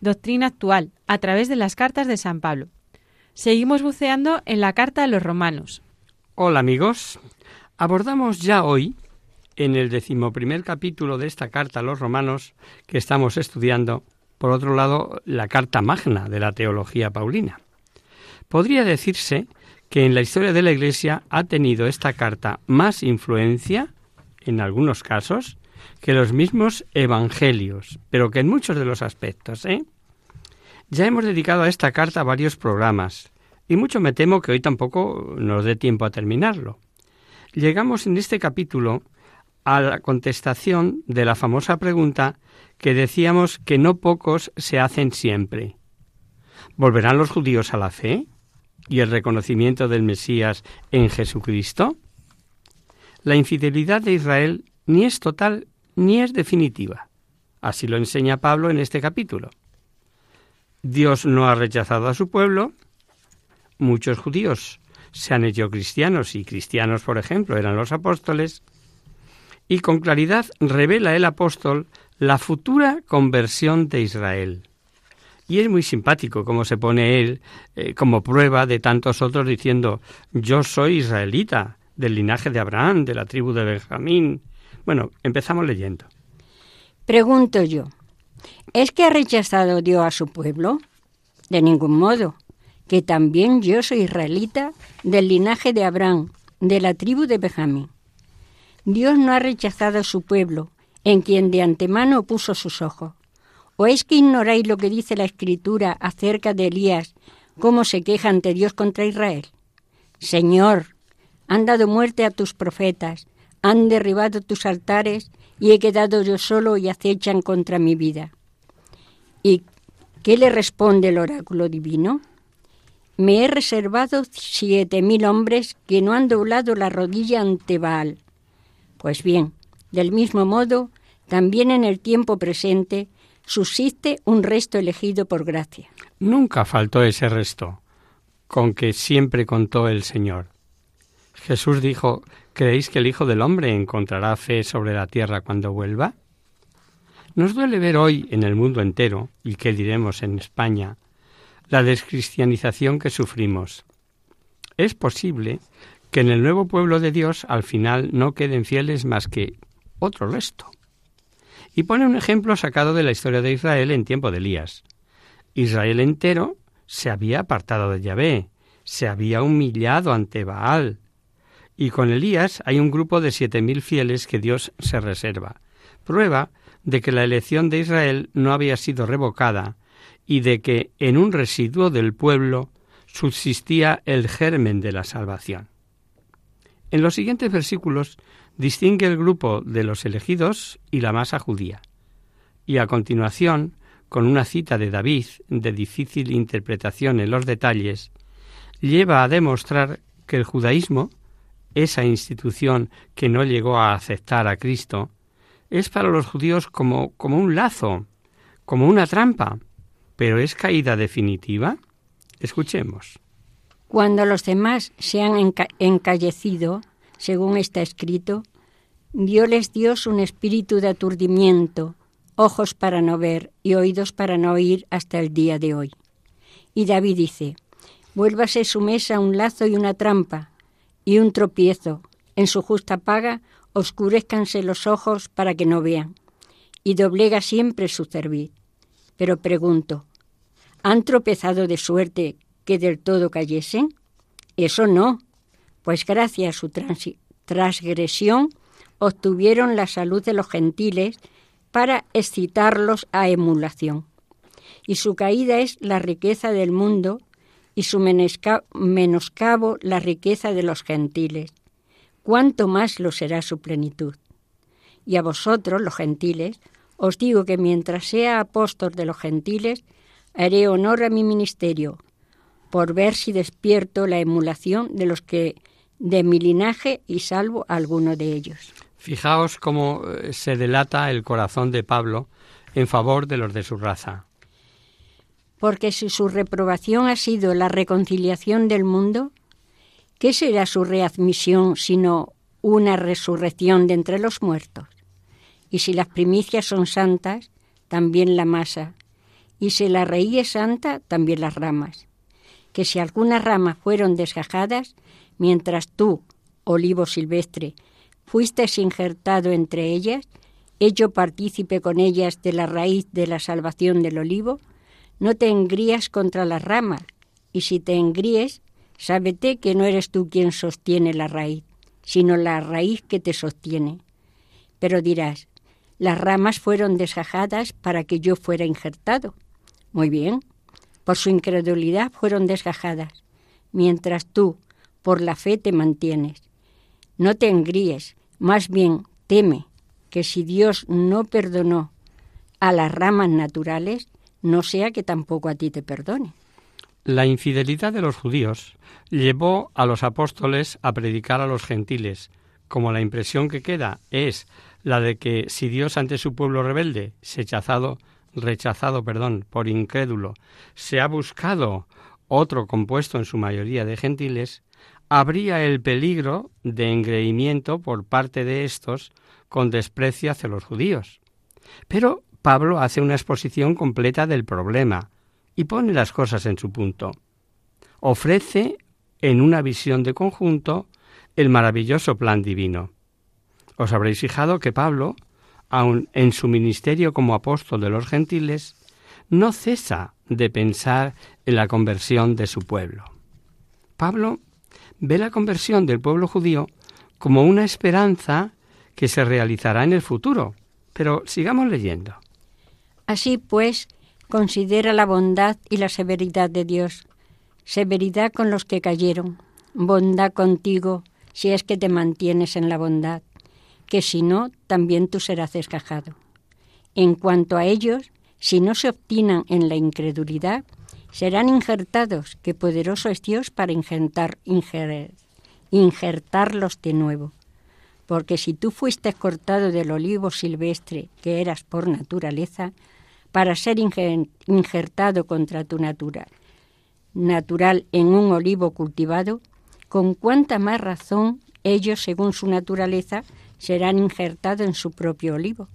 doctrina actual a través de las cartas de San Pablo. Seguimos buceando en la carta a los romanos, Hola amigos. Abordamos ya hoy, en el decimoprimer capítulo de esta carta a los romanos que estamos estudiando, por otro lado, la carta magna de la teología paulina. Podría decirse que en la historia de la Iglesia ha tenido esta carta más influencia, en algunos casos, que los mismos evangelios, pero que en muchos de los aspectos, ¿eh? Ya hemos dedicado a esta carta varios programas, y mucho me temo que hoy tampoco nos dé tiempo a terminarlo. Llegamos en este capítulo a la contestación de la famosa pregunta que decíamos que no pocos se hacen siempre. ¿Volverán los judíos a la fe y el reconocimiento del Mesías en Jesucristo? La infidelidad de Israel ni es total ni es definitiva. Así lo enseña Pablo en este capítulo. Dios no ha rechazado a su pueblo, muchos judíos se han hecho cristianos y cristianos, por ejemplo, eran los apóstoles, y con claridad revela el apóstol la futura conversión de Israel. Y es muy simpático como se pone él eh, como prueba de tantos otros diciendo yo soy israelita, del linaje de Abraham, de la tribu de Benjamín. Bueno, empezamos leyendo. pregunto yo, ¿es que ha rechazado Dios a su pueblo? De ningún modo, que también yo soy israelita del linaje de Abraham, de la tribu de Benjamín. Dios no ha rechazado a su pueblo, en quien de antemano puso sus ojos. ¿O es que ignoráis lo que dice la Escritura acerca de Elías, cómo se queja ante Dios contra Israel? Señor, han dado muerte a tus profetas, han derribado tus altares y he quedado yo solo y acechan contra mi vida. ¿Y qué le responde el oráculo divino? Me he reservado siete mil hombres que no han doblado la rodilla ante Baal. Pues bien, del mismo modo, también en el tiempo presente subsiste un resto elegido por gracia. Nunca faltó ese resto, con que siempre contó el Señor. Jesús dijo, ¿creéis que el Hijo del Hombre encontrará fe sobre la tierra cuando vuelva? Nos duele ver hoy en el mundo entero, y qué diremos en España, la descristianización que sufrimos. Es posible que en el nuevo pueblo de Dios al final no queden fieles más que otro resto. Y pone un ejemplo sacado de la historia de Israel en tiempo de Elías. Israel entero se había apartado de Yahvé, se había humillado ante Baal. Y con Elías hay un grupo de siete mil fieles que Dios se reserva. Prueba de que la elección de Israel no había sido revocada y de que en un residuo del pueblo subsistía el germen de la salvación. En los siguientes versículos distingue el grupo de los elegidos y la masa judía. Y a continuación, con una cita de David de difícil interpretación en los detalles, lleva a demostrar que el judaísmo, esa institución que no llegó a aceptar a Cristo, es para los judíos como, como un lazo, como una trampa, pero ¿es caída definitiva? Escuchemos. Cuando los demás se han enca encallecido, según está escrito, Dios un espíritu de aturdimiento, ojos para no ver y oídos para no oír hasta el día de hoy. Y David dice, vuélvase su mesa un lazo y una trampa, y un tropiezo, en su justa paga oscurezcanse los ojos para que no vean, y doblega siempre su cerviz. Pero pregunto, ¿han tropezado de suerte que del todo cayesen? Eso no, pues gracias a su transgresión obtuvieron la salud de los gentiles para excitarlos a emulación. Y su caída es la riqueza del mundo y su menoscabo la riqueza de los gentiles. ¿Cuánto más lo será su plenitud? Y a vosotros, los gentiles, os digo que mientras sea apóstol de los gentiles, haré honor a mi ministerio, por ver si despierto la emulación de los que de mi linaje y salvo a alguno de ellos. Fijaos cómo eh, se delata el corazón de Pablo en favor de los de su raza. Porque si su reprobación ha sido la reconciliación del mundo, ¿qué será su readmisión sino una resurrección de entre los muertos? Y si las primicias son santas, también la masa, y si la raíz es santa, también las ramas. Que si algunas ramas fueron desgajadas, mientras tú, olivo silvestre, fuiste injertado entre ellas, hecho partícipe con ellas de la raíz de la salvación del olivo, no te engrías contra las ramas, y si te engríes, sábete que no eres tú quien sostiene la raíz, sino la raíz que te sostiene. Pero dirás, las ramas fueron desgajadas para que yo fuera injertado. Muy bien, por su incredulidad fueron desgajadas, mientras tú, por la fe, te mantienes. No te engríes, más bien teme que si Dios no perdonó a las ramas naturales, no sea que tampoco a ti te perdone. La infidelidad de los judíos llevó a los apóstoles a predicar a los gentiles, como la impresión que queda es la de que si Dios ante su pueblo rebelde, rechazado, rechazado, perdón, por incrédulo, se ha buscado otro compuesto en su mayoría de gentiles, habría el peligro de engreimiento por parte de estos con desprecio hacia los judíos. Pero Pablo hace una exposición completa del problema y pone las cosas en su punto. Ofrece en una visión de conjunto el maravilloso plan divino. Os habréis fijado que Pablo, aun en su ministerio como apóstol de los gentiles, no cesa de pensar en la conversión de su pueblo. Pablo ve la conversión del pueblo judío como una esperanza que se realizará en el futuro. Pero sigamos leyendo. Así pues, considera la bondad y la severidad de Dios, severidad con los que cayeron, bondad contigo si es que te mantienes en la bondad, que si no, también tú serás desgajado. En cuanto a ellos, si no se obstinan en la incredulidad, serán injertados, que poderoso es Dios para injertar, injertarlos de nuevo. Porque si tú fuiste cortado del olivo silvestre que eras por naturaleza, para ser injertado contra tu natura, natural en un olivo cultivado, con cuánta más razón ellos, según su naturaleza, serán injertados en su propio olivo.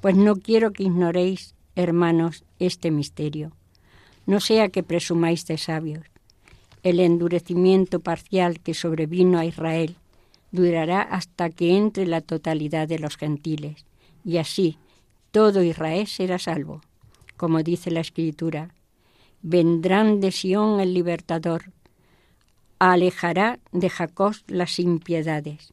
Pues no quiero que ignoréis, hermanos, este misterio no sea que presumáis de sabios. El endurecimiento parcial que sobrevino a Israel durará hasta que entre la totalidad de los gentiles, y así todo Israel será salvo. Como dice la Escritura, vendrán de Sión el libertador, alejará de Jacob las impiedades.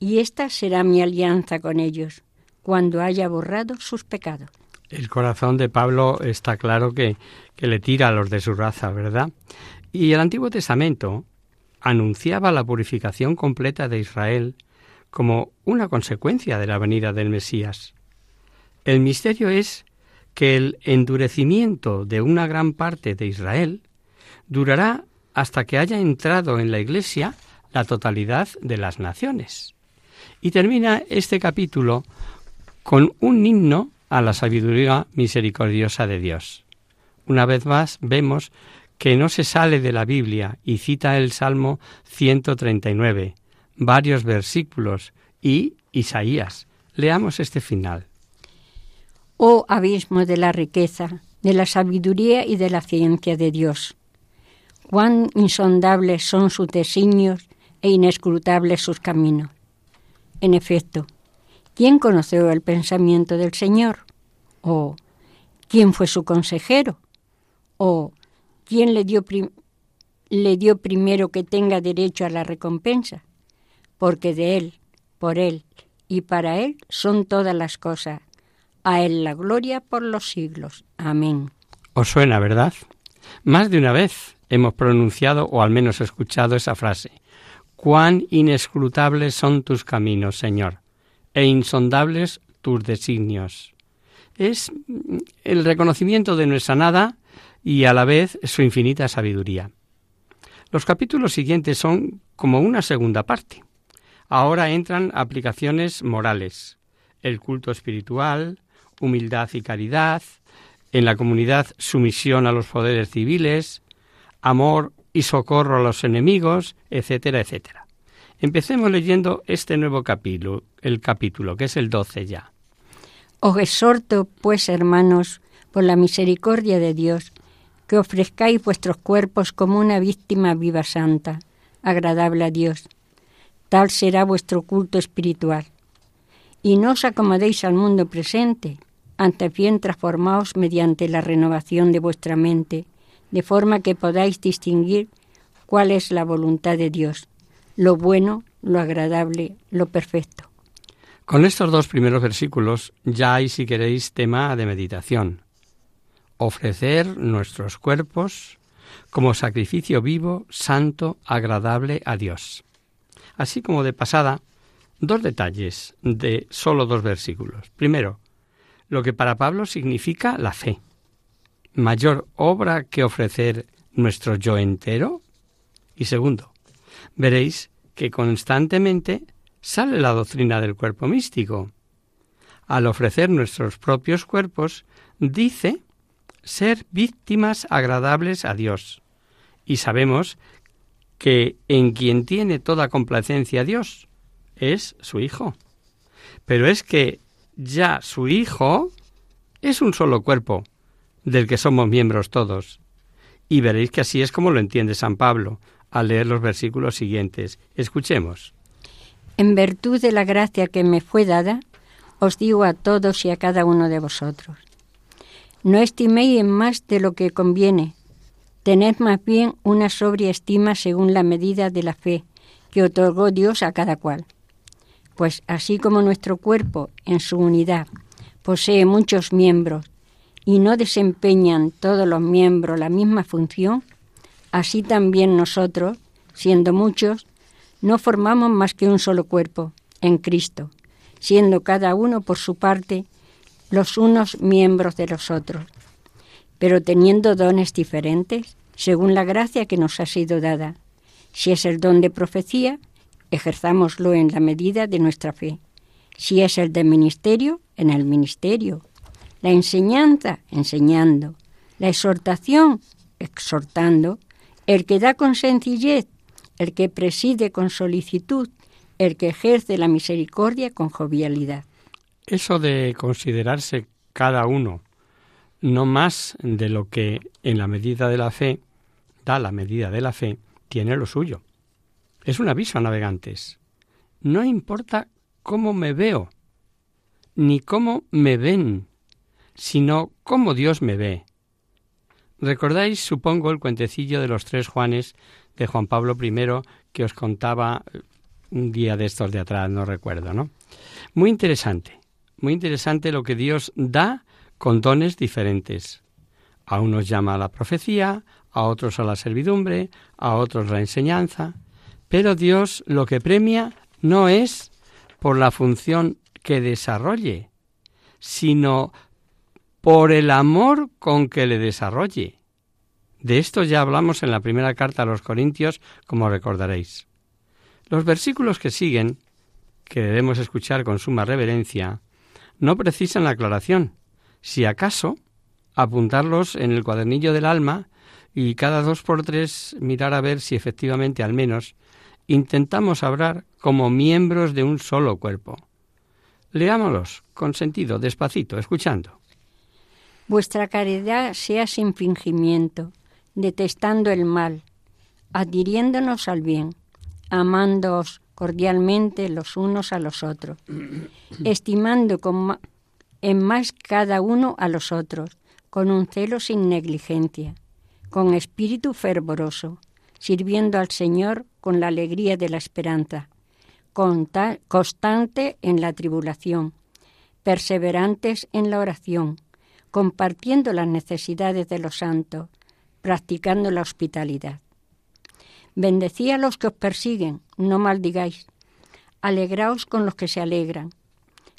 Y esta será mi alianza con ellos, cuando haya borrado sus pecados. El corazón de Pablo está claro que, que le tira a los de su raza, ¿verdad? Y el Antiguo Testamento anunciaba la purificación completa de Israel como una consecuencia de la venida del Mesías. El misterio es que el endurecimiento de una gran parte de Israel durará hasta que haya entrado en la Iglesia la totalidad de las naciones. Y termina este capítulo con un himno a la sabiduría misericordiosa de Dios. Una vez más vemos que no se sale de la Biblia y cita el Salmo 139, varios versículos y Isaías. Leamos este final. Oh abismo de la riqueza, de la sabiduría y de la ciencia de Dios. Cuán insondables son sus designios e inescrutables sus caminos. En efecto, ¿quién conoció el pensamiento del Señor? ¿O quién fue su consejero? ¿O quién le dio, le dio primero que tenga derecho a la recompensa? Porque de Él, por Él y para Él son todas las cosas. A Él la gloria por los siglos. Amén. Os suena, ¿verdad? Más de una vez hemos pronunciado o al menos escuchado esa frase. Cuán inescrutables son tus caminos, Señor, e insondables tus designios. Es el reconocimiento de nuestra nada y a la vez su infinita sabiduría. Los capítulos siguientes son como una segunda parte. Ahora entran aplicaciones morales, el culto espiritual, humildad y caridad, en la comunidad sumisión a los poderes civiles, amor y socorro a los enemigos, etcétera, etcétera. Empecemos leyendo este nuevo capítulo, el capítulo, que es el 12 ya. Os exhorto, pues, hermanos, por la misericordia de Dios, que ofrezcáis vuestros cuerpos como una víctima viva santa, agradable a Dios. Tal será vuestro culto espiritual. Y no os acomodéis al mundo presente, antes bien transformaos mediante la renovación de vuestra mente, de forma que podáis distinguir cuál es la voluntad de Dios, lo bueno, lo agradable, lo perfecto. Con estos dos primeros versículos ya hay, si queréis, tema de meditación. Ofrecer nuestros cuerpos como sacrificio vivo, santo, agradable a Dios. Así como de pasada, dos detalles de solo dos versículos. Primero, lo que para Pablo significa la fe mayor obra que ofrecer nuestro yo entero? Y segundo, veréis que constantemente sale la doctrina del cuerpo místico. Al ofrecer nuestros propios cuerpos, dice ser víctimas agradables a Dios. Y sabemos que en quien tiene toda complacencia Dios es su Hijo. Pero es que ya su Hijo es un solo cuerpo, del que somos miembros todos. Y veréis que así es como lo entiende San Pablo al leer los versículos siguientes. Escuchemos. En virtud de la gracia que me fue dada, os digo a todos y a cada uno de vosotros. No estiméis en más de lo que conviene. Tened más bien una sobria estima según la medida de la fe que otorgó Dios a cada cual. Pues así como nuestro cuerpo, en su unidad, posee muchos miembros, y no desempeñan todos los miembros la misma función, así también nosotros, siendo muchos, no formamos más que un solo cuerpo, en Cristo, siendo cada uno por su parte los unos miembros de los otros, pero teniendo dones diferentes, según la gracia que nos ha sido dada. Si es el don de profecía, ejerzámoslo en la medida de nuestra fe. Si es el de ministerio, en el ministerio la enseñanza enseñando, la exhortación exhortando, el que da con sencillez, el que preside con solicitud, el que ejerce la misericordia con jovialidad. Eso de considerarse cada uno no más de lo que en la medida de la fe da la medida de la fe, tiene lo suyo. Es un aviso a navegantes. No importa cómo me veo, ni cómo me ven, sino cómo Dios me ve. ¿Recordáis, supongo, el cuentecillo de los tres Juanes de Juan Pablo I que os contaba eh, un día de estos de atrás, no recuerdo, ¿no? Muy interesante, muy interesante lo que Dios da con dones diferentes. A unos llama a la profecía, a otros a la servidumbre, a otros la enseñanza, pero Dios lo que premia no es por la función que desarrolle, sino por el amor con que le desarrolle. De esto ya hablamos en la primera carta a los Corintios, como recordaréis. Los versículos que siguen, que debemos escuchar con suma reverencia, no precisan la aclaración, si acaso apuntarlos en el cuadernillo del alma y cada dos por tres mirar a ver si efectivamente al menos intentamos hablar como miembros de un solo cuerpo. Leámoslos con sentido, despacito, escuchando. Vuestra caridad sea sin fingimiento, detestando el mal, adhiriéndonos al bien, amándoos cordialmente los unos a los otros, estimando con en más cada uno a los otros, con un celo sin negligencia, con espíritu fervoroso, sirviendo al Señor con la alegría de la esperanza, constante en la tribulación, perseverantes en la oración, compartiendo las necesidades de los santos, practicando la hospitalidad. Bendecí a los que os persiguen, no maldigáis. Alegraos con los que se alegran.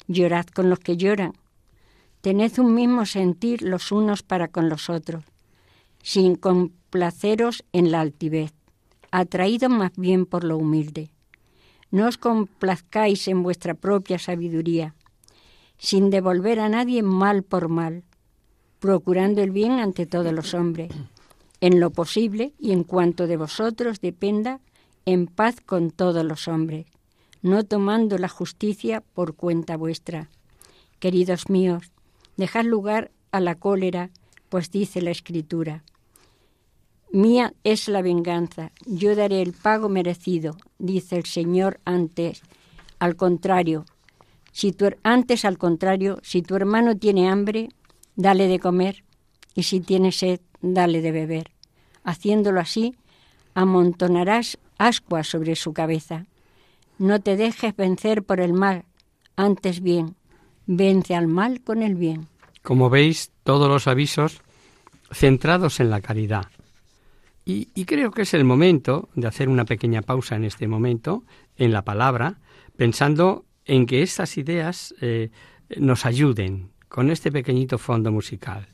Llorad con los que lloran. Tened un mismo sentir los unos para con los otros, sin complaceros en la altivez, atraídos más bien por lo humilde. No os complazcáis en vuestra propia sabiduría, sin devolver a nadie mal por mal, procurando el bien ante todos los hombres, en lo posible y en cuanto de vosotros dependa, en paz con todos los hombres, no tomando la justicia por cuenta vuestra. Queridos míos, Dejad lugar a la cólera, pues dice la Escritura, Mía es la venganza, yo daré el pago merecido, dice el Señor antes. Al contrario, si tu, antes al contrario, si tu hermano tiene hambre, dale de comer, y si tiene sed, dale de beber. Haciéndolo así, amontonarás ascuas sobre su cabeza. No te dejes vencer por el mal, antes bien, vence al mal con el bien. Como veis, todos los avisos centrados en la caridad. Y, creo que es el momento de hacer una pequeña pausa en este momento, en la palabra, pensando en que estas ideas eh, nos ayuden con este pequeñito fondo musical.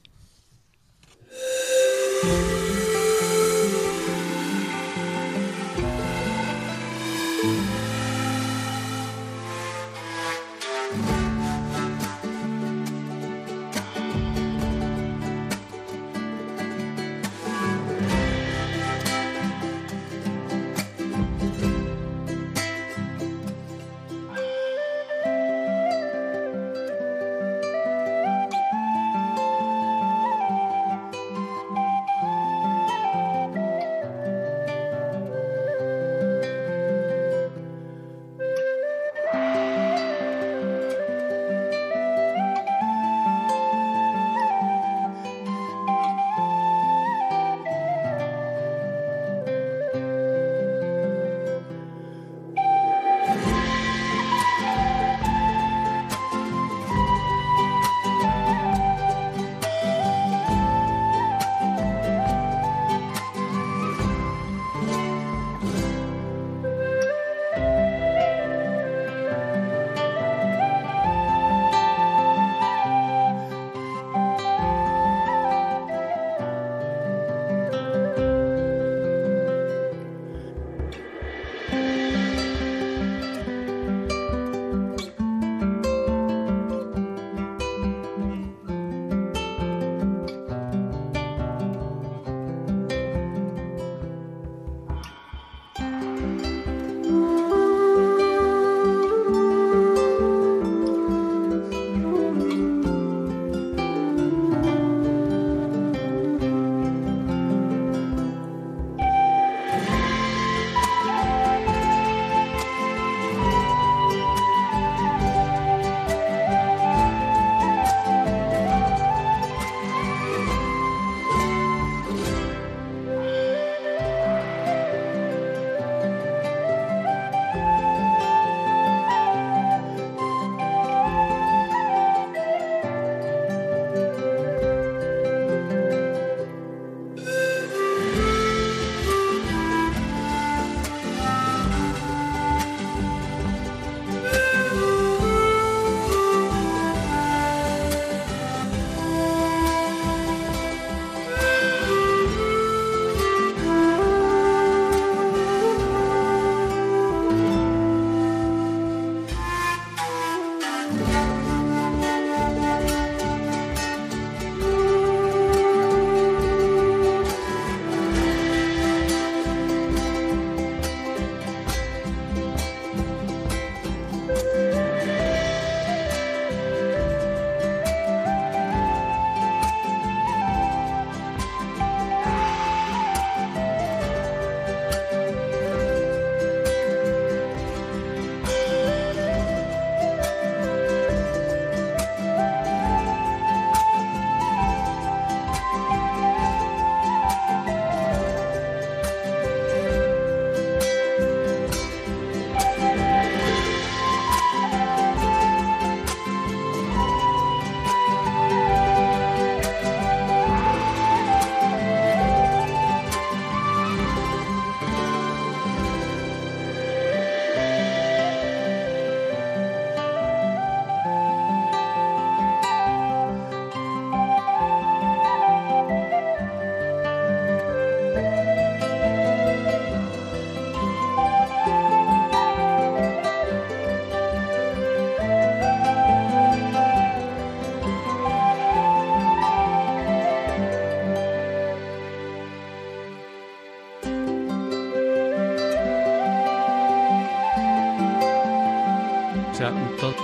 Sea, todo.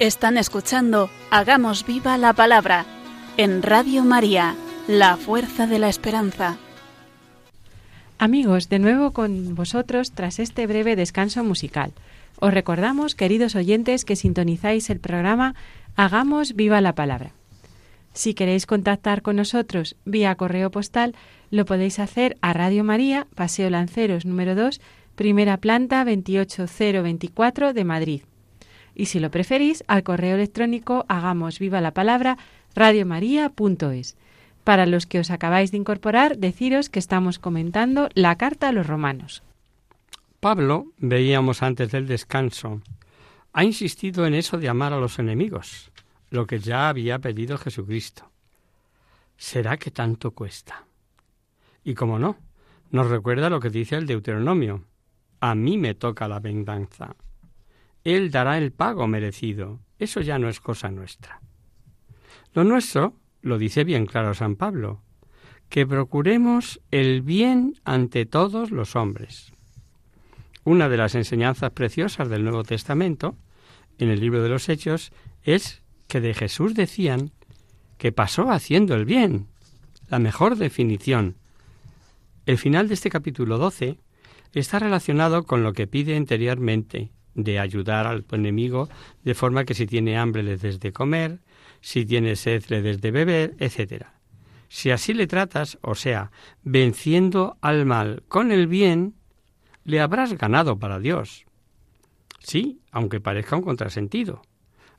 Están escuchando Hagamos viva la palabra en Radio María, la fuerza de la esperanza. Amigos, de nuevo con vosotros tras este breve descanso musical. Os recordamos, queridos oyentes, que sintonizáis el programa Hagamos viva la palabra. Si queréis contactar con nosotros vía correo postal, lo podéis hacer a Radio María, Paseo Lanceros número 2, primera planta 28024 de Madrid. Y si lo preferís, al correo electrónico hagamos viva la palabra radiomaria.es. Para los que os acabáis de incorporar, deciros que estamos comentando la carta a los romanos. Pablo, veíamos antes del descanso, ha insistido en eso de amar a los enemigos, lo que ya había pedido Jesucristo. ¿Será que tanto cuesta? Y como no, nos recuerda lo que dice el Deuteronomio. A mí me toca la venganza. Él dará el pago merecido. Eso ya no es cosa nuestra. Lo nuestro, lo dice bien claro San Pablo, que procuremos el bien ante todos los hombres. Una de las enseñanzas preciosas del Nuevo Testamento, en el libro de los Hechos, es que de Jesús decían que pasó haciendo el bien. La mejor definición. El final de este capítulo 12 está relacionado con lo que pide anteriormente, de ayudar al enemigo, de forma que si tiene hambre le des de comer, si tiene sed le des de beber, etc. Si así le tratas, o sea, venciendo al mal con el bien, le habrás ganado para Dios. Sí, aunque parezca un contrasentido.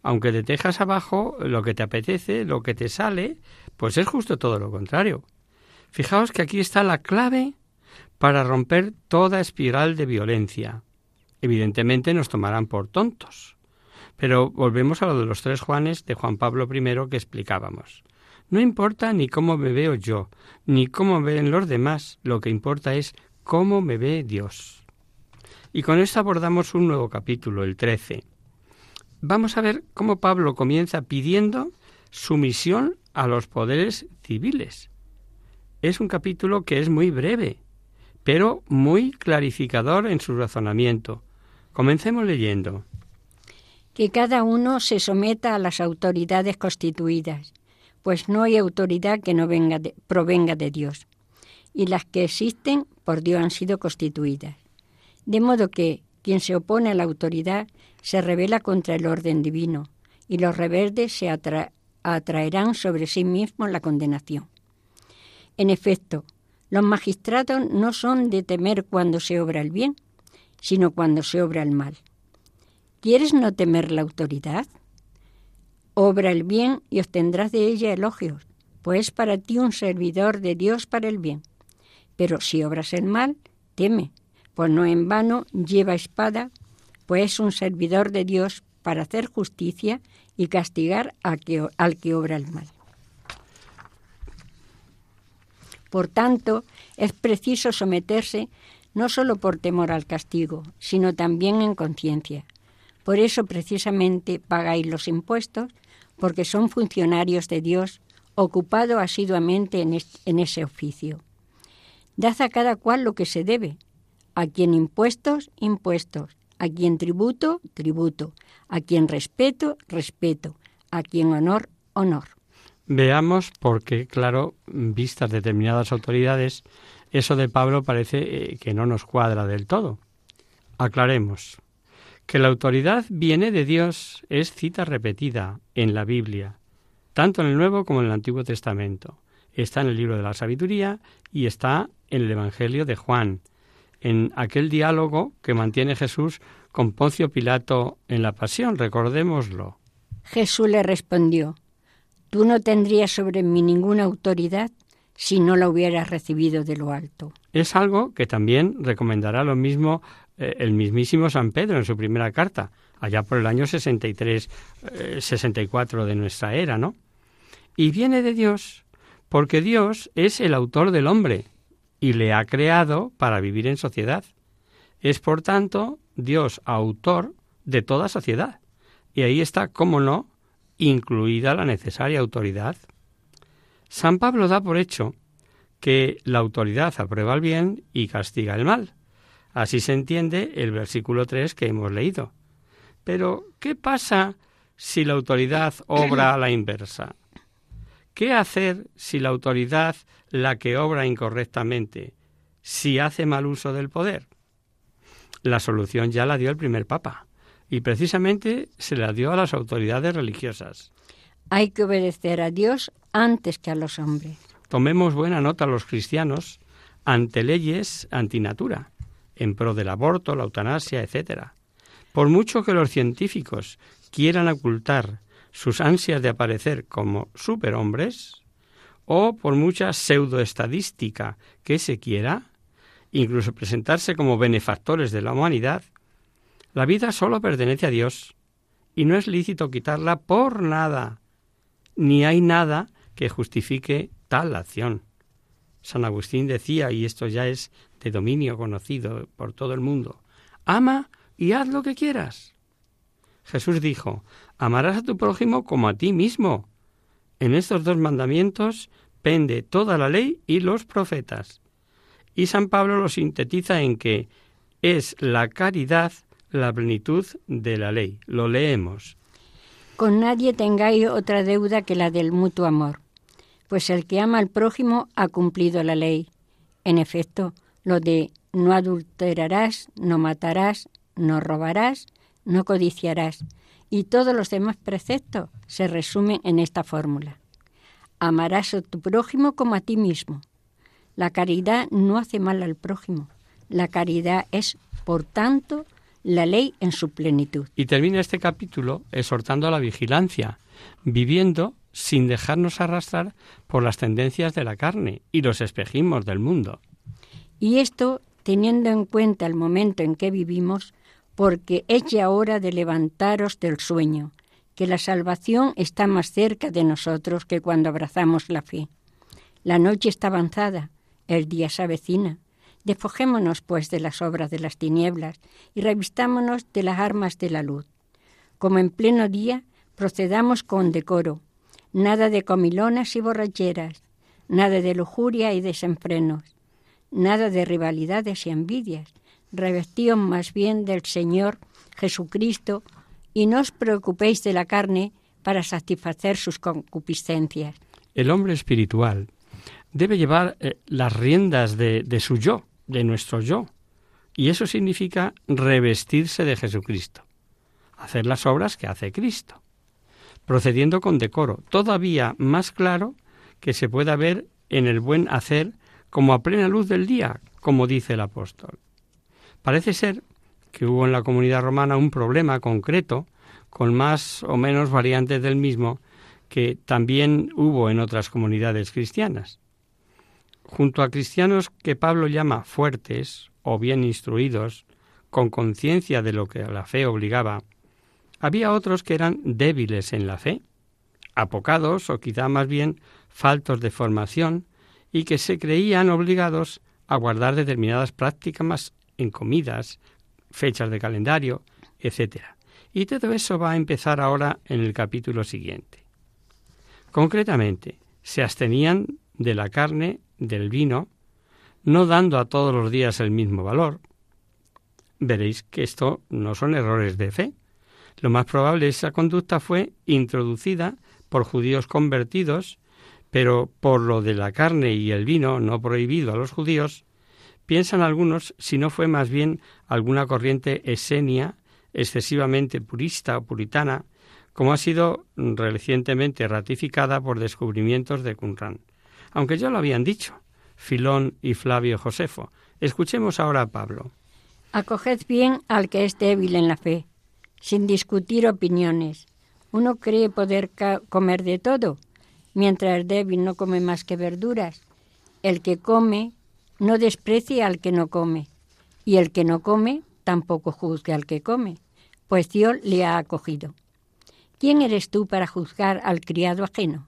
Aunque te dejas abajo lo que te apetece, lo que te sale, pues es justo todo lo contrario. Fijaos que aquí está la clave para romper toda espiral de violencia. Evidentemente nos tomarán por tontos. Pero volvemos a lo de los tres Juanes de Juan Pablo I que explicábamos. No importa ni cómo me veo yo, ni cómo ven los demás, lo que importa es cómo me ve Dios. Y con esto abordamos un nuevo capítulo, el 13. Vamos a ver cómo Pablo comienza pidiendo sumisión a los poderes civiles. Es un capítulo que es muy breve, pero muy clarificador en su razonamiento. Comencemos leyendo. Que cada uno se someta a las autoridades constituidas, pues no hay autoridad que no venga provenga de Dios, y las que existen por Dios han sido constituidas. De modo que quien se opone a la autoridad se revela contra el orden divino, y los rebeldes se atraerán sobre sí mismos la condenación. En efecto, los magistrados no son de temer cuando se obra el bien, sino cuando se obra el mal. ¿Quieres no temer la autoridad? Obra el bien y obtendrás de ella elogios, pues para ti un servidor de Dios para el bien. Pero si obras el mal, teme, pues no en vano lleva espada, pues es un servidor de Dios para hacer justicia y castigar al que, al que obra el mal. Por tanto, es preciso someterse no solo por temor al castigo, sino también en conciencia. Por eso precisamente pagáis los impuestos, porque son funcionarios de Dios, ocupados asiduamente en, en ese oficio. Dad a cada cual lo que se debe, a quien impuestos, impuestos, a quien tributo, tributo, a quien respeto, respeto, a quien honor, honor. Veamos por qué, claro, vistas determinadas autoridades, eso de Pablo parece eh, que no nos cuadra del todo. Aclaremos que la autoridad viene de Dios es cita repetida en la Biblia, tanto en el Nuevo como en el Antiguo Testamento. Está en el libro de la sabiduría y está en el Evangelio de Juan, en aquel diálogo que mantiene Jesús con Poncio Pilato en la pasión, recordémoslo. Jesús le respondió, Tú no tendrías sobre mí ninguna autoridad si no la hubieras recibido de lo alto. Es algo que también recomendará lo mismo eh, el mismísimo San Pedro en su primera carta, allá por el año 63, 64 eh, de nuestra era, ¿no? Y viene de Dios, porque Dios es el autor del hombre y le ha creado para vivir en sociedad. Es, por tanto, Dios autor de toda sociedad. Y ahí está, cómo no, incluida la necesaria autoridad. San Pablo da por hecho que la autoridad aprueba el bien y castiga el mal. Así se entiende el versículo 3 que hemos leído. Pero, ¿qué pasa si la autoridad obra a la inversa? ¿Qué hacer si la autoridad, la que obra incorrectamente, si hace mal uso del poder? La solución ya la dio el primer papa y precisamente se la dio a las autoridades religiosas. Hay que obedecer a Dios antes que a los hombres. Tomemos buena nota los cristianos ante leyes antinatura, en pro del aborto, la eutanasia, etc. Por mucho que los científicos quieran ocultar sus ansias de aparecer como superhombres, o por mucha pseudoestadística que se quiera, incluso presentarse como benefactores de la humanidad, la vida solo pertenece a Dios y no es lícito quitarla por nada, ni hay nada que justifique tal acción. San Agustín decía, y esto ya es de dominio conocido por todo el mundo, ama y haz lo que quieras. Jesús dijo, amarás a tu prójimo como a ti mismo. En estos dos mandamientos pende toda la ley y los profetas. Y San Pablo lo sintetiza en que es la caridad la plenitud de la ley. Lo leemos. Con nadie tengáis otra deuda que la del mutuo amor, pues el que ama al prójimo ha cumplido la ley. En efecto, lo de no adulterarás, no matarás, no robarás, no codiciarás, y todos los demás preceptos se resumen en esta fórmula. Amarás a tu prójimo como a ti mismo. La caridad no hace mal al prójimo. La caridad es, por tanto, la ley en su plenitud. Y termina este capítulo exhortando a la vigilancia, viviendo sin dejarnos arrastrar por las tendencias de la carne y los espejismos del mundo. Y esto teniendo en cuenta el momento en que vivimos, porque es ya hora de levantaros del sueño, que la salvación está más cerca de nosotros que cuando abrazamos la fe. La noche está avanzada, el día se avecina. Despojémonos, pues, de las obras de las tinieblas y revistámonos de las armas de la luz. Como en pleno día, procedamos con decoro, nada de comilonas y borracheras, nada de lujuria y desenfrenos, nada de rivalidades y envidias. Revestíos más bien del Señor Jesucristo y no os preocupéis de la carne para satisfacer sus concupiscencias. El hombre espiritual debe llevar eh, las riendas de, de su yo, de nuestro yo. Y eso significa revestirse de Jesucristo, hacer las obras que hace Cristo, procediendo con decoro, todavía más claro que se pueda ver en el buen hacer como a plena luz del día, como dice el apóstol. Parece ser que hubo en la comunidad romana un problema concreto, con más o menos variantes del mismo, que también hubo en otras comunidades cristianas. Junto a cristianos que Pablo llama fuertes o bien instruidos, con conciencia de lo que la fe obligaba, había otros que eran débiles en la fe, apocados o quizá más bien faltos de formación y que se creían obligados a guardar determinadas prácticas en comidas, fechas de calendario, etc. Y todo eso va a empezar ahora en el capítulo siguiente. Concretamente, se abstenían de la carne del vino, no dando a todos los días el mismo valor. Veréis que esto no son errores de fe. Lo más probable esa conducta fue introducida por judíos convertidos, pero por lo de la carne y el vino no prohibido a los judíos, piensan algunos si no fue más bien alguna corriente esenia excesivamente purista o puritana, como ha sido recientemente ratificada por descubrimientos de Qumran aunque ya lo habían dicho, Filón y Flavio Josefo. Escuchemos ahora a Pablo. Acoged bien al que es débil en la fe, sin discutir opiniones. Uno cree poder comer de todo, mientras el débil no come más que verduras. El que come no desprecie al que no come, y el que no come tampoco juzgue al que come, pues Dios le ha acogido. ¿Quién eres tú para juzgar al criado ajeno?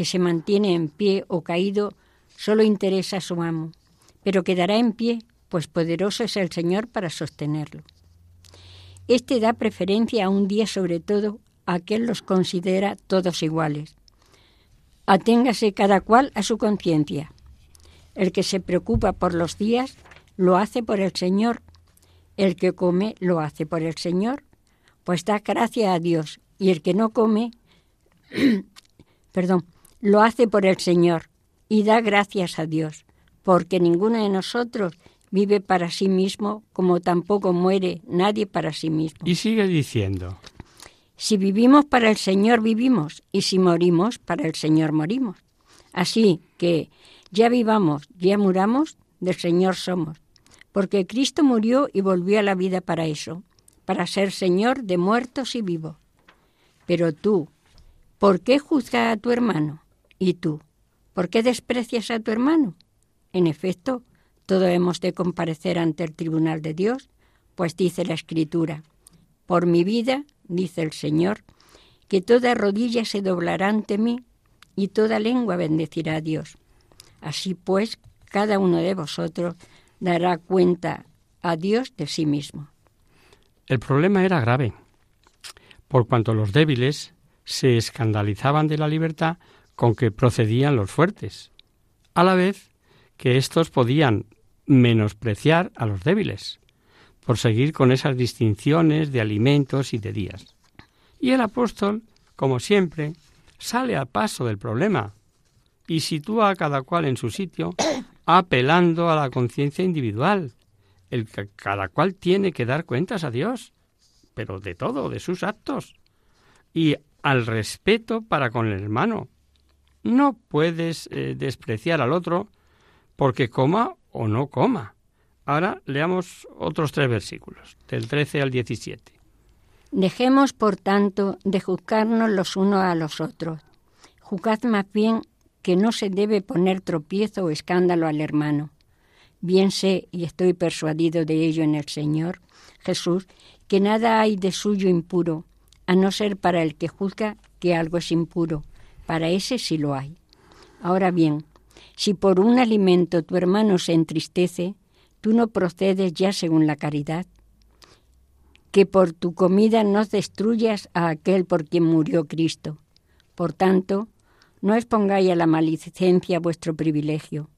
que se mantiene en pie o caído solo interesa a su amo, pero quedará en pie, pues poderoso es el Señor para sostenerlo. Este da preferencia a un día sobre todo aquel los considera todos iguales. Aténgase cada cual a su conciencia. El que se preocupa por los días lo hace por el Señor. El que come lo hace por el Señor. Pues da gracia a Dios. Y el que no come, perdón, lo hace por el Señor y da gracias a Dios, porque ninguno de nosotros vive para sí mismo, como tampoco muere nadie para sí mismo. Y sigue diciendo, Si vivimos para el Señor vivimos, y si morimos para el Señor morimos. Así que ya vivamos, ya muramos, del Señor somos, porque Cristo murió y volvió a la vida para eso, para ser Señor de muertos y vivos. Pero tú, ¿por qué juzgas a tu hermano? ¿Y tú? ¿Por qué desprecias a tu hermano? En efecto, todos hemos de comparecer ante el tribunal de Dios, pues dice la Escritura, por mi vida, dice el Señor, que toda rodilla se doblará ante mí y toda lengua bendecirá a Dios. Así pues, cada uno de vosotros dará cuenta a Dios de sí mismo. el problema era grave, por cuanto los débiles se escandalizaban de la libertad con que procedían los fuertes, a la vez que éstos podían menospreciar a los débiles, por seguir con esas distinciones de alimentos y de días. Y el apóstol, como siempre, sale al paso del problema y sitúa a cada cual en su sitio, apelando a la conciencia individual, el que cada cual tiene que dar cuentas a Dios, pero de todo, de sus actos, y al respeto para con el hermano. No puedes eh, despreciar al otro porque coma o no coma. Ahora leamos otros tres versículos, del 13 al 17. Dejemos, por tanto, de juzgarnos los unos a los otros. Juzgad más bien que no se debe poner tropiezo o escándalo al hermano. Bien sé, y estoy persuadido de ello en el Señor Jesús, que nada hay de suyo impuro, a no ser para el que juzga que algo es impuro. Para ese sí lo hay. Ahora bien, si por un alimento tu hermano se entristece, tú no procedes ya según la caridad. Que por tu comida no destruyas a aquel por quien murió Cristo. Por tanto, no expongáis a la maledicencia vuestro privilegio,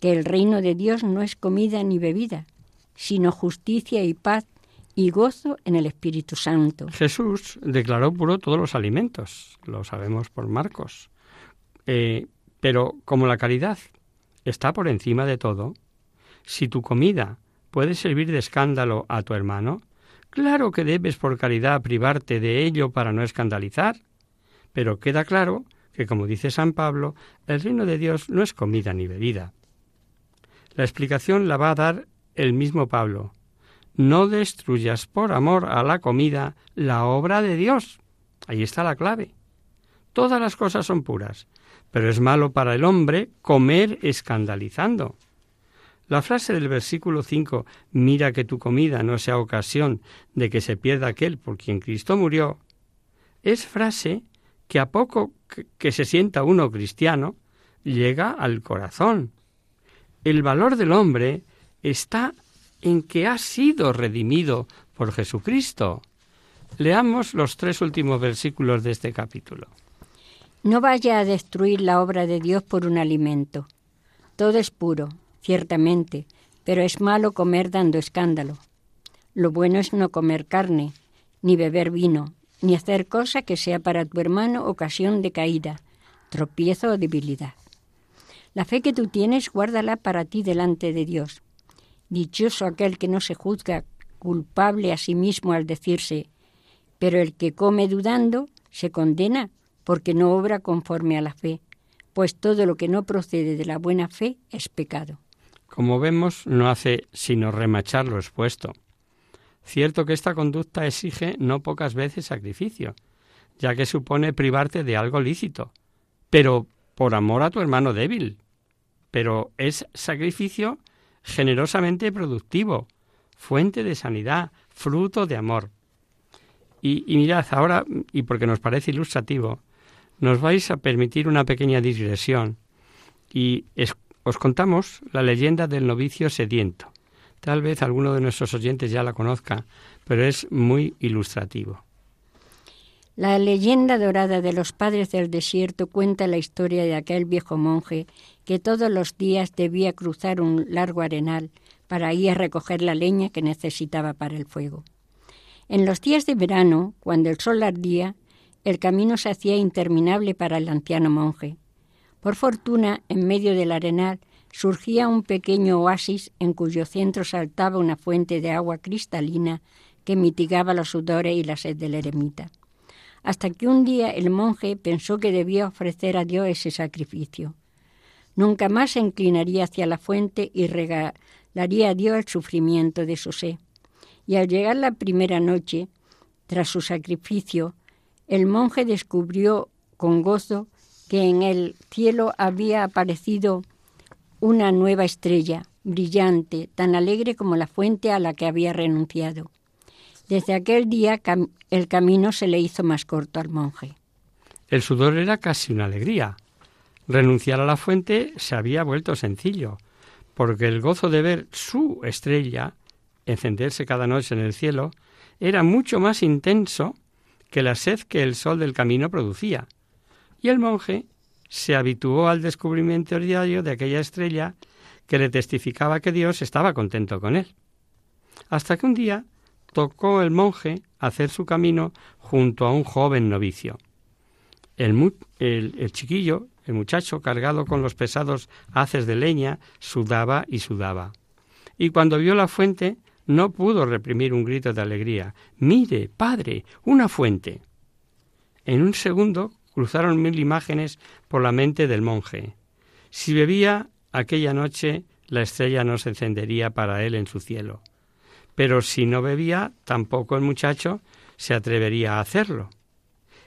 que el reino de Dios no es comida ni bebida, sino justicia y paz y gozo en el Espíritu Santo. Jesús declaró puro todos los alimentos, lo sabemos por Marcos. Eh, pero como la caridad está por encima de todo, si tu comida puede servir de escándalo a tu hermano, claro que debes por caridad privarte de ello para no escandalizar. Pero queda claro que, como dice San Pablo, el reino de Dios no es comida ni bebida. La explicación la va a dar el mismo Pablo. No destruyas por amor a la comida la obra de Dios. Ahí está la clave. Todas las cosas son puras, pero es malo para el hombre comer escandalizando. La frase del versículo 5, mira que tu comida no sea ocasión de que se pierda aquel por quien Cristo murió, es frase que a poco que se sienta uno cristiano, llega al corazón. El valor del hombre está en que ha sido redimido por Jesucristo. Leamos los tres últimos versículos de este capítulo. No vaya a destruir la obra de Dios por un alimento. Todo es puro, ciertamente, pero es malo comer dando escándalo. Lo bueno es no comer carne, ni beber vino, ni hacer cosa que sea para tu hermano ocasión de caída, tropiezo o debilidad. La fe que tú tienes, guárdala para ti delante de Dios. Dichoso aquel que no se juzga culpable a sí mismo al decirse, pero el que come dudando se condena porque no obra conforme a la fe, pues todo lo que no procede de la buena fe es pecado. Como vemos, no hace sino remachar lo expuesto. Cierto que esta conducta exige no pocas veces sacrificio, ya que supone privarte de algo lícito, pero por amor a tu hermano débil. Pero es sacrificio generosamente productivo, fuente de sanidad, fruto de amor. Y, mirad, ahora, y porque nos parece ilustrativo, nos vais a permitir una pequeña digresión y os contamos la leyenda del novicio sediento. Tal vez alguno de nuestros oyentes ya la conozca, pero es muy ilustrativo. La leyenda dorada de los padres del desierto cuenta la historia de aquel viejo monje que todos los días debía cruzar un largo arenal para ir a recoger la leña que necesitaba para el fuego. En los días de verano, cuando el sol ardía, el camino se hacía interminable para el anciano monje. Por fortuna, en medio del arenal surgía un pequeño oasis en cuyo centro saltaba una fuente de agua cristalina que mitigaba los sudores y la sed del eremita hasta que un día el monje pensó que debía ofrecer a Dios ese sacrificio. Nunca más se inclinaría hacia la fuente y regalaría a Dios el sufrimiento de su sed. Y al llegar la primera noche, tras su sacrificio, el monje descubrió con gozo que en el cielo había aparecido una nueva estrella, brillante, tan alegre como la fuente a la que había renunciado. Desde aquel día el camino se le hizo más corto al monje. El sudor era casi una alegría. Renunciar a la fuente se había vuelto sencillo, porque el gozo de ver su estrella encenderse cada noche en el cielo era mucho más intenso que la sed que el sol del camino producía. Y el monje se habituó al descubrimiento diario de aquella estrella que le testificaba que Dios estaba contento con él. Hasta que un día tocó el monje hacer su camino junto a un joven novicio. El, el, chiquillo, el muchacho, cargado con los pesados haces de leña, sudaba y sudaba. Y cuando vio la fuente, no pudo reprimir un grito de alegría. Mire, padre, una fuente. En un segundo cruzaron mil imágenes por la mente del monje. Si bebía aquella noche, la estrella no se encendería para él en su cielo pero si no bebía, tampoco el muchacho se atrevería a hacerlo.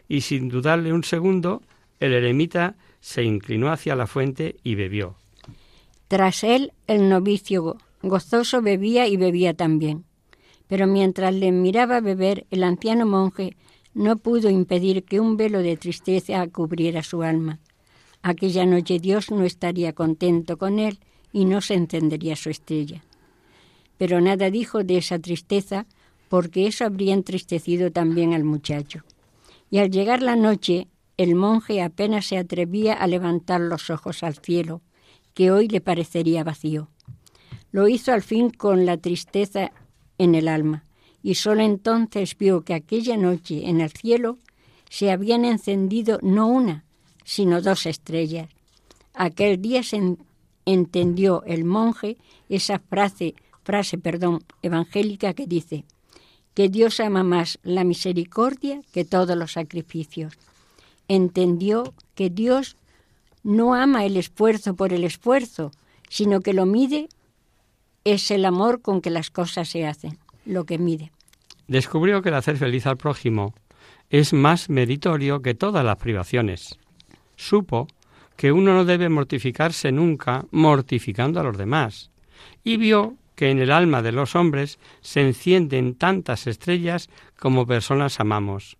Y sin dudarle un segundo, el eremita se inclinó hacia la fuente y bebió. Tras él, el novicio gozoso bebía y bebía también. Pero mientras le miraba beber, el anciano monje no pudo impedir que un velo de tristeza cubriera su alma. Aquella noche Dios no estaría contento con él y no se encendería su estrella pero nada dijo de esa tristeza, porque eso habría entristecido también al muchacho. Y al llegar la noche, el monje apenas se atrevía a levantar los ojos al cielo, que hoy le parecería vacío. Lo hizo al fin con la tristeza en el alma, y sólo entonces vio que aquella noche en el cielo se habían encendido no una, sino dos estrellas. Aquel día se entendió el monje esa frase frase, perdón, evangélica que dice que Dios ama más la misericordia que todos los sacrificios. Entendió que Dios no ama el esfuerzo por el esfuerzo, sino que lo mide es el amor con que las cosas se hacen, lo que mide. Descubrió que el hacer feliz al prójimo es más meritorio que todas las privaciones. Supo que uno no debe mortificarse nunca mortificando a los demás, y vio que en el alma de los hombres se encienden tantas estrellas como personas amamos.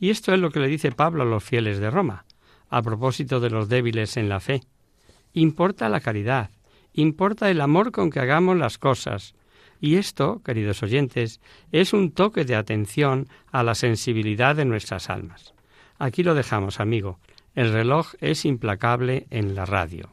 Y esto es lo que le dice Pablo a los fieles de Roma, a propósito de los débiles en la fe. Importa la caridad, importa el amor con que hagamos las cosas. Y esto, queridos oyentes, es un toque de atención a la sensibilidad de nuestras almas. Aquí lo dejamos, amigo. El reloj es implacable en la radio.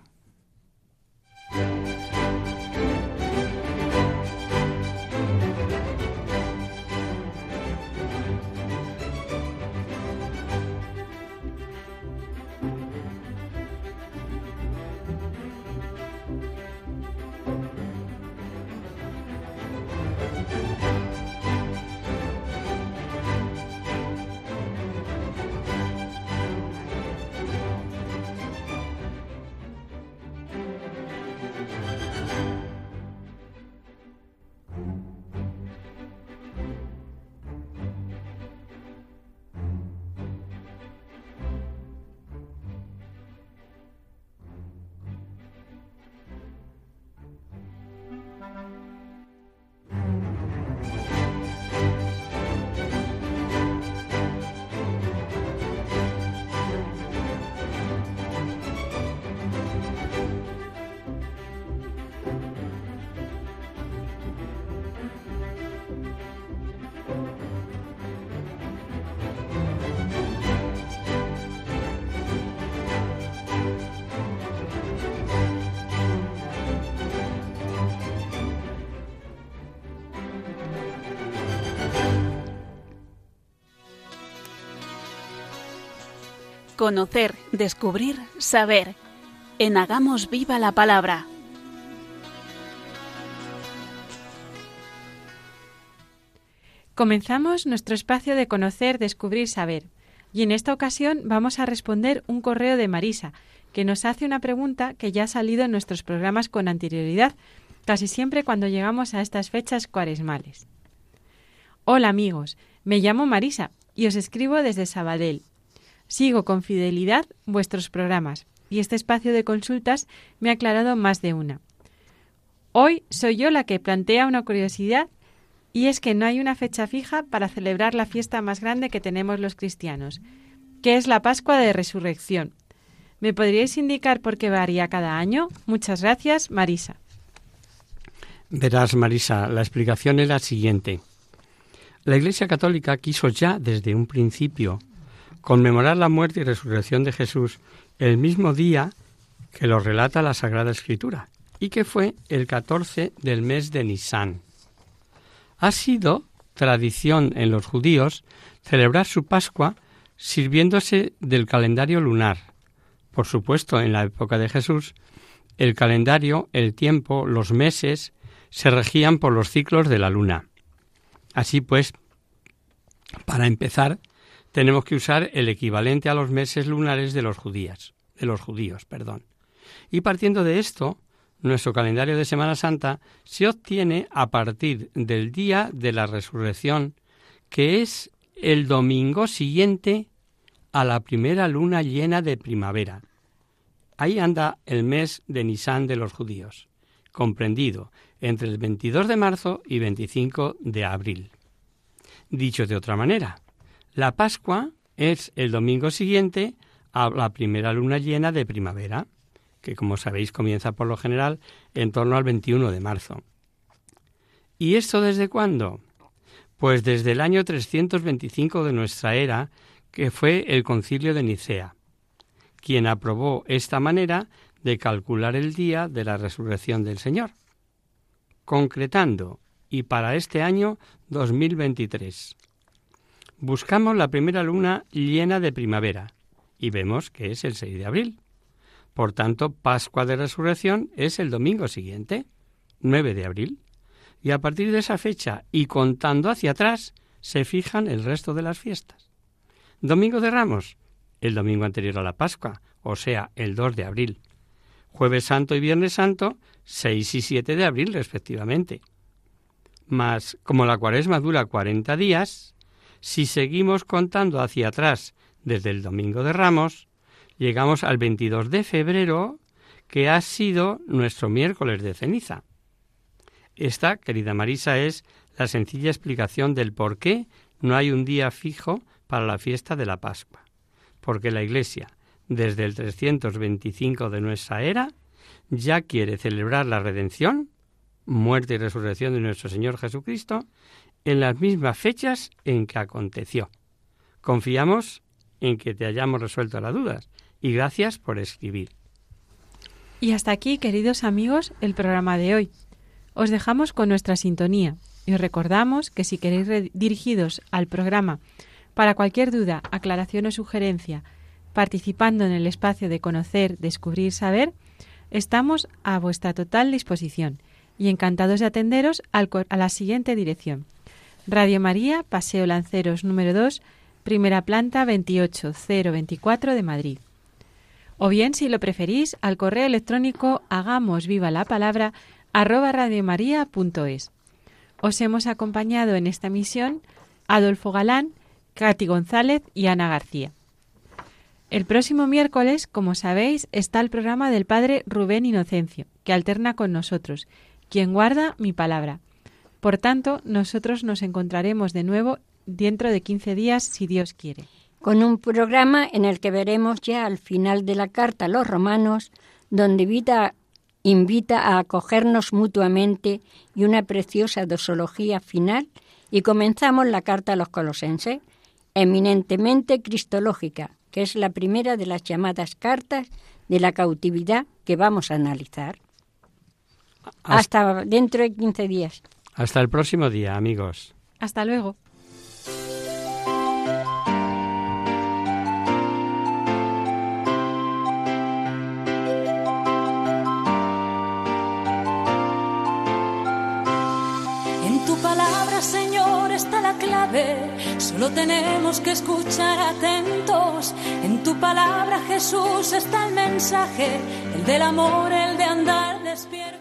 Conocer, descubrir, saber. En Hagamos Viva la Palabra. Comenzamos nuestro espacio de conocer, descubrir, saber. Y en esta ocasión vamos a responder un correo de Marisa, que nos hace una pregunta que ya ha salido en nuestros programas con anterioridad, casi siempre cuando llegamos a estas fechas cuaresmales. Hola amigos, me llamo Marisa y os escribo desde Sabadell. Sigo con fidelidad vuestros programas y este espacio de consultas me ha aclarado más de una. Hoy soy yo la que plantea una curiosidad y es que no hay una fecha fija para celebrar la fiesta más grande que tenemos los cristianos, que es la Pascua de Resurrección. ¿Me podríais indicar por qué varía cada año? Muchas gracias, Marisa. Verás, Marisa, la explicación es la siguiente. La Iglesia Católica quiso ya desde un principio conmemorar la muerte y resurrección de Jesús el mismo día que lo relata la Sagrada Escritura, y que fue el 14 del mes de Nisan. Ha sido tradición en los judíos celebrar su Pascua sirviéndose del calendario lunar. Por supuesto, en la época de Jesús, el calendario, el tiempo, los meses se regían por los ciclos de la luna. Así pues, para empezar, tenemos que usar el equivalente a los meses lunares de los judíos, de los judíos, perdón. Y partiendo de esto, nuestro calendario de Semana Santa se obtiene a partir del día de la resurrección, que es el domingo siguiente a la primera luna llena de primavera. Ahí anda el mes de Nisan de los judíos, comprendido entre el 22 de marzo y 25 de abril. Dicho de otra manera, la Pascua es el domingo siguiente a la primera luna llena de primavera que como sabéis comienza por lo general en torno al 21 de marzo. ¿Y esto desde cuándo? Pues desde el año 325 de nuestra era, que fue el concilio de Nicea, quien aprobó esta manera de calcular el día de la resurrección del Señor, concretando, y para este año 2023. Buscamos la primera luna llena de primavera y vemos que es el 6 de abril. Por tanto, Pascua de Resurrección es el domingo siguiente, 9 de abril. Y a partir de esa fecha y contando hacia atrás, se fijan el resto de las fiestas. Domingo de Ramos, el domingo anterior a la Pascua, o sea, el 2 de abril. Jueves Santo y Viernes Santo, 6 y 7 de abril respectivamente. Mas, como la cuaresma dura 40 días, si seguimos contando hacia atrás desde el Domingo de Ramos, llegamos al 22 de febrero, que ha sido nuestro miércoles de ceniza. Esta, querida Marisa, es la sencilla explicación del por qué no hay un día fijo para la fiesta de la Pascua. Porque la Iglesia, desde el 325 de nuestra era, ya quiere celebrar la redención, muerte y resurrección de nuestro Señor Jesucristo, en las mismas fechas en que aconteció. Confiamos en que te hayamos resuelto las dudas y gracias por escribir. Y hasta aquí, queridos amigos, el programa de hoy. Os dejamos con nuestra sintonía y os recordamos que si queréis dirigidos al programa para cualquier duda, aclaración o sugerencia, participando en el espacio de conocer, descubrir, saber, estamos a vuestra total disposición y encantados de atenderos a la siguiente dirección. Radio María, Paseo Lanceros número 2, primera planta 28024 de Madrid o bien, si lo preferís, al correo electrónico hagamos viva la palabra arroba radiomaria.es. Os hemos acompañado en esta misión Adolfo Galán, Katy González y Ana García. El próximo miércoles, como sabéis, está el programa del Padre Rubén Inocencio, que alterna con nosotros, quien guarda mi palabra. Por tanto, nosotros nos encontraremos de nuevo dentro de 15 días, si Dios quiere con un programa en el que veremos ya al final de la carta a los romanos, donde invita, invita a acogernos mutuamente y una preciosa dosología final, y comenzamos la carta a los colosenses, eminentemente cristológica, que es la primera de las llamadas cartas de la cautividad que vamos a analizar. Hasta dentro de 15 días. Hasta el próximo día, amigos. Hasta luego. En tu palabra, Señor, está la clave. Solo tenemos que escuchar atentos. En tu palabra, Jesús, está el mensaje, el del amor, el de andar despierto.